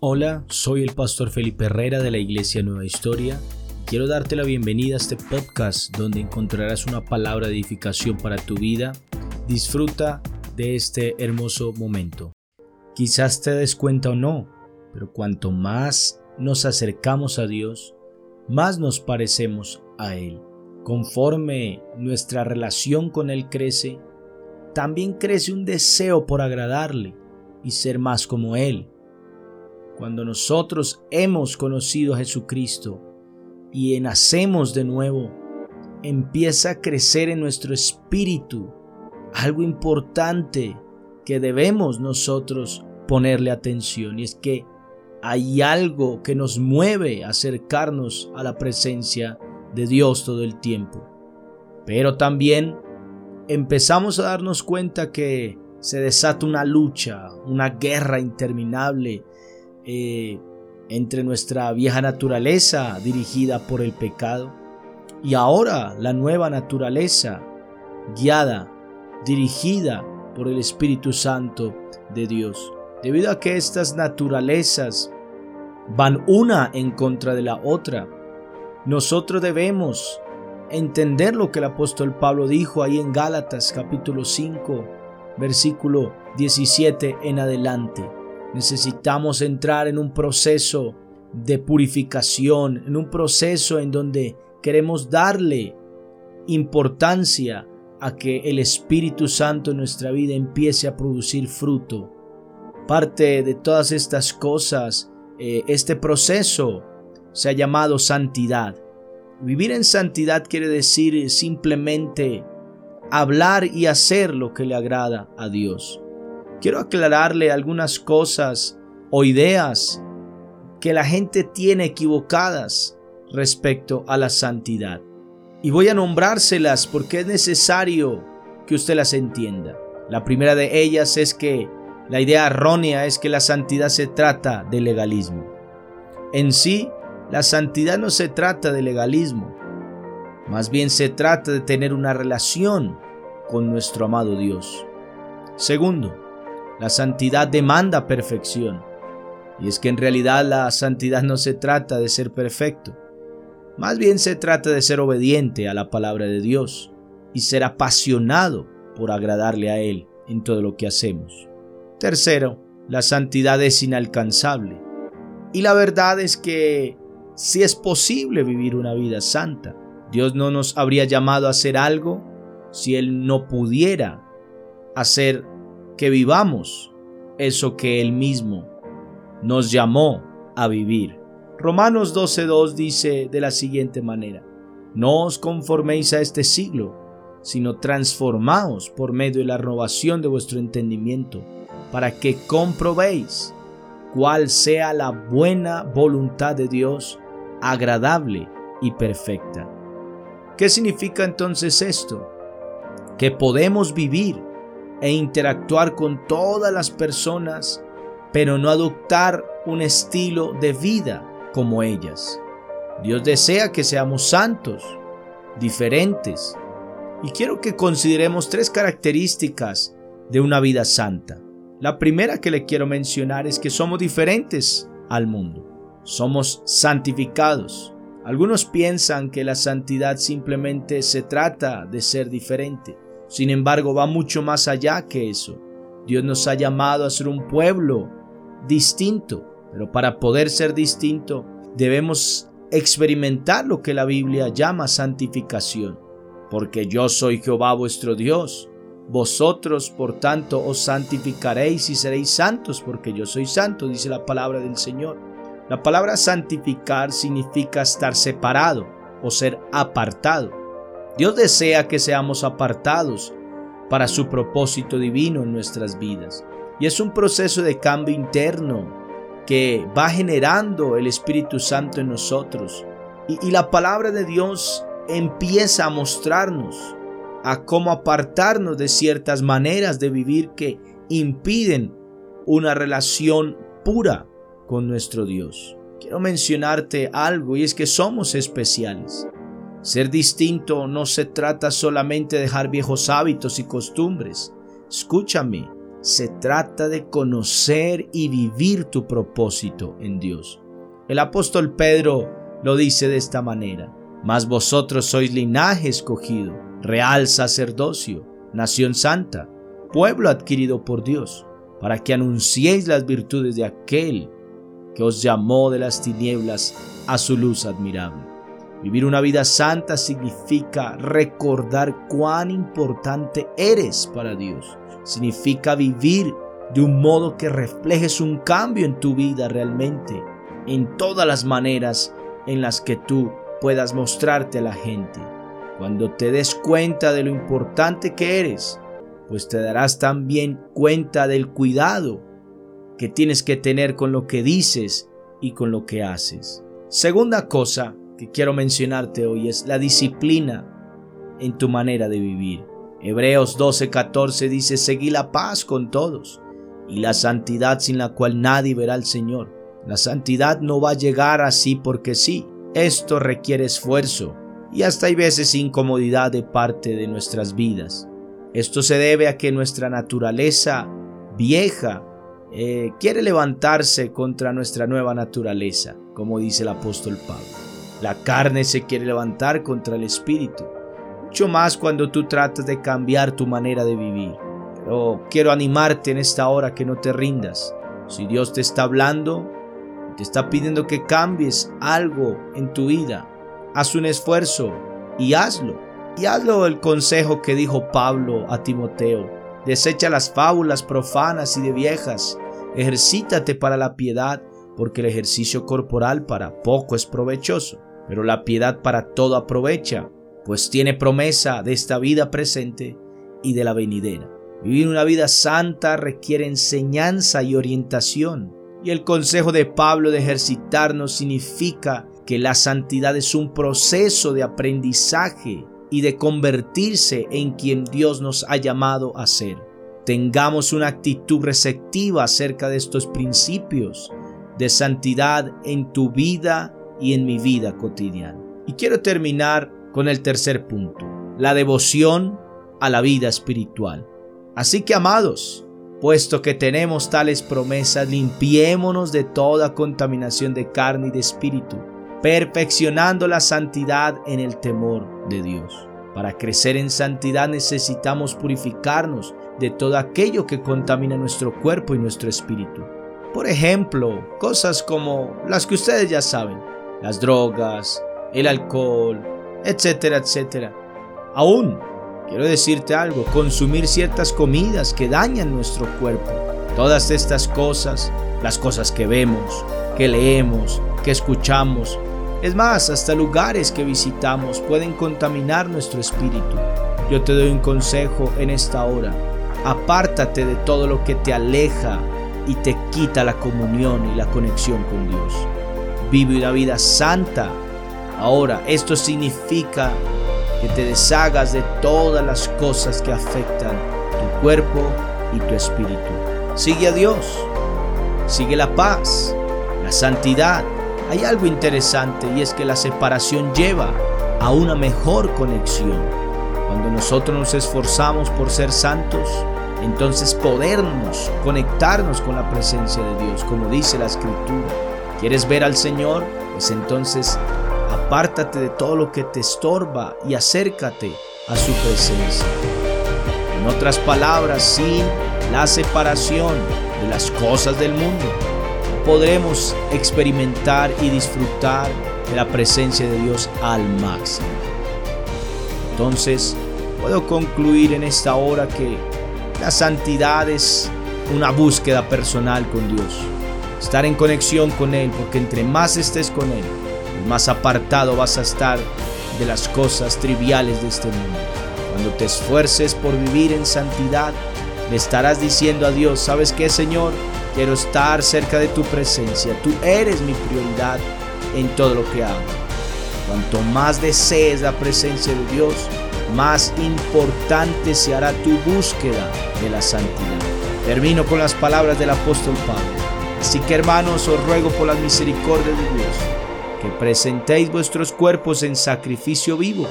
Hola, soy el pastor Felipe Herrera de la Iglesia Nueva Historia. Quiero darte la bienvenida a este podcast donde encontrarás una palabra de edificación para tu vida. Disfruta de este hermoso momento. Quizás te des cuenta o no, pero cuanto más nos acercamos a Dios, más nos parecemos a Él. Conforme nuestra relación con Él crece, también crece un deseo por agradarle y ser más como Él. Cuando nosotros hemos conocido a Jesucristo y nacemos de nuevo, empieza a crecer en nuestro espíritu algo importante que debemos nosotros ponerle atención y es que hay algo que nos mueve a acercarnos a la presencia de Dios todo el tiempo. Pero también empezamos a darnos cuenta que se desata una lucha, una guerra interminable eh, entre nuestra vieja naturaleza dirigida por el pecado y ahora la nueva naturaleza guiada, dirigida por el Espíritu Santo de Dios. Debido a que estas naturalezas van una en contra de la otra, nosotros debemos entender lo que el apóstol Pablo dijo ahí en Gálatas capítulo 5, versículo 17 en adelante. Necesitamos entrar en un proceso de purificación, en un proceso en donde queremos darle importancia a que el Espíritu Santo en nuestra vida empiece a producir fruto. Parte de todas estas cosas, eh, este proceso se ha llamado santidad. Vivir en santidad quiere decir simplemente hablar y hacer lo que le agrada a Dios quiero aclararle algunas cosas o ideas que la gente tiene equivocadas respecto a la santidad. Y voy a nombrárselas porque es necesario que usted las entienda. La primera de ellas es que la idea errónea es que la santidad se trata de legalismo. En sí, la santidad no se trata de legalismo, más bien se trata de tener una relación con nuestro amado Dios. Segundo, la santidad demanda perfección. Y es que en realidad la santidad no se trata de ser perfecto. Más bien se trata de ser obediente a la palabra de Dios y ser apasionado por agradarle a Él en todo lo que hacemos. Tercero, la santidad es inalcanzable. Y la verdad es que si es posible vivir una vida santa, Dios no nos habría llamado a hacer algo si Él no pudiera hacer que vivamos eso que Él mismo nos llamó a vivir. Romanos 12.2 dice de la siguiente manera, no os conforméis a este siglo, sino transformaos por medio de la renovación de vuestro entendimiento, para que comprobéis cuál sea la buena voluntad de Dios, agradable y perfecta. ¿Qué significa entonces esto? Que podemos vivir e interactuar con todas las personas, pero no adoptar un estilo de vida como ellas. Dios desea que seamos santos, diferentes, y quiero que consideremos tres características de una vida santa. La primera que le quiero mencionar es que somos diferentes al mundo. Somos santificados. Algunos piensan que la santidad simplemente se trata de ser diferente. Sin embargo, va mucho más allá que eso. Dios nos ha llamado a ser un pueblo distinto, pero para poder ser distinto debemos experimentar lo que la Biblia llama santificación. Porque yo soy Jehová vuestro Dios. Vosotros, por tanto, os santificaréis y seréis santos, porque yo soy santo, dice la palabra del Señor. La palabra santificar significa estar separado o ser apartado. Dios desea que seamos apartados para su propósito divino en nuestras vidas. Y es un proceso de cambio interno que va generando el Espíritu Santo en nosotros. Y, la palabra de Dios empieza a mostrarnos a cómo apartarnos de ciertas maneras de vivir que impiden una relación pura con nuestro Dios. Quiero mencionarte algo y es que somos especiales. Ser distinto no se trata solamente de dejar viejos hábitos y costumbres. Escúchame, se trata de conocer y vivir tu propósito en Dios. El apóstol Pedro lo dice de esta manera, mas vosotros sois linaje escogido, real sacerdocio, nación santa, pueblo adquirido por Dios, para que anunciéis las virtudes de aquel que os llamó de las tinieblas a su luz admirable. Vivir una vida santa significa recordar cuán importante eres para Dios. Significa vivir de un modo que reflejes un cambio en tu vida realmente, en todas las maneras en las que tú puedas mostrarte a la gente. Cuando te des cuenta de lo importante que eres, pues te darás también cuenta del cuidado que tienes que tener con lo que dices y con lo que haces. Segunda cosa que quiero mencionarte hoy es la disciplina en tu manera de vivir. Hebreos 12:14 dice, seguí la paz con todos y la santidad sin la cual nadie verá al Señor. La santidad no va a llegar así porque sí. Esto requiere esfuerzo y hasta hay veces incomodidad de parte de nuestras vidas. Esto se debe a que nuestra naturaleza vieja eh, quiere levantarse contra nuestra nueva naturaleza, como dice el apóstol Pablo. La carne se quiere levantar contra el espíritu. Mucho más cuando tú tratas de cambiar tu manera de vivir. Pero quiero animarte en esta hora que no te rindas. Si Dios te está hablando, te está pidiendo que cambies algo en tu vida, haz un esfuerzo y hazlo. Y hazlo el consejo que dijo Pablo a Timoteo. Desecha las fábulas profanas y de viejas. Ejercítate para la piedad, porque el ejercicio corporal para poco es provechoso pero la piedad para todo aprovecha, pues tiene promesa de esta vida presente y de la venidera. Vivir una vida santa requiere enseñanza y orientación, y el consejo de Pablo de ejercitarnos significa que la santidad es un proceso de aprendizaje y de convertirse en quien Dios nos ha llamado a ser. Tengamos una actitud receptiva acerca de estos principios de santidad en tu vida y en mi vida cotidiana. Y quiero terminar con el tercer punto, la devoción a la vida espiritual. Así que amados, puesto que tenemos tales promesas, limpiémonos de toda contaminación de carne y de espíritu, perfeccionando la santidad en el temor de Dios. Para crecer en santidad necesitamos purificarnos de todo aquello que contamina nuestro cuerpo y nuestro espíritu. Por ejemplo, cosas como las que ustedes ya saben, las drogas, el alcohol, etcétera, etcétera. Aún, quiero decirte algo, consumir ciertas comidas que dañan nuestro cuerpo. Todas estas cosas, las cosas que vemos, que leemos, que escuchamos, es más, hasta lugares que visitamos pueden contaminar nuestro espíritu. Yo te doy un consejo en esta hora. Apártate de todo lo que te aleja y te quita la comunión y la conexión con Dios vive una vida santa. Ahora, esto significa que te deshagas de todas las cosas que afectan tu cuerpo y tu espíritu. Sigue a Dios, sigue la paz, la santidad. Hay algo interesante y es que la separación lleva a una mejor conexión. Cuando nosotros nos esforzamos por ser santos, entonces podernos conectarnos con la presencia de Dios, como dice la escritura. ¿Quieres ver al Señor? Pues entonces apártate de todo lo que te estorba y acércate a su presencia. En otras palabras, sin la separación de las cosas del mundo, podremos experimentar y disfrutar de la presencia de Dios al máximo. Entonces, puedo concluir en esta hora que la santidad es una búsqueda personal con Dios estar en conexión con Él, porque entre más estés con Él, más apartado vas a estar de las cosas triviales de este mundo. Cuando te esfuerces por vivir en santidad, le estarás diciendo a Dios, ¿sabes qué, Señor? Quiero estar cerca de tu presencia. Tú eres mi prioridad en todo lo que hago. Cuanto más desees la presencia de Dios, más importante se hará tu búsqueda de la santidad. Termino con las palabras del apóstol Pablo. Así que hermanos, os ruego por la misericordia de Dios, que presentéis vuestros cuerpos en sacrificio vivo,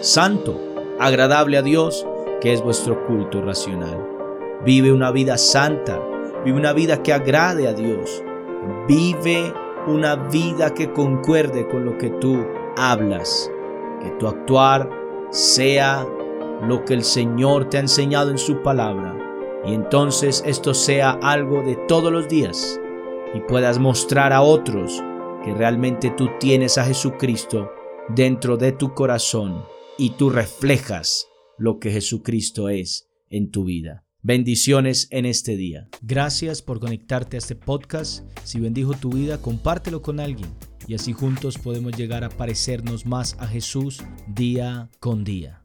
santo, agradable a Dios, que es vuestro culto racional. Vive una vida santa. Vive una vida que agrade a Dios. Vive una vida que concuerde con lo que tú hablas. Que tu actuar sea lo que el Señor te ha enseñado en su palabra. Y entonces esto sea algo de todos los días y puedas mostrar a otros que realmente tú tienes a Jesucristo dentro de tu corazón y tú reflejas lo que Jesucristo es en tu vida. Bendiciones en este día. Gracias por conectarte a este podcast. Si bendijo tu vida, compártelo con alguien y así juntos podemos llegar a parecernos más a Jesús día con día.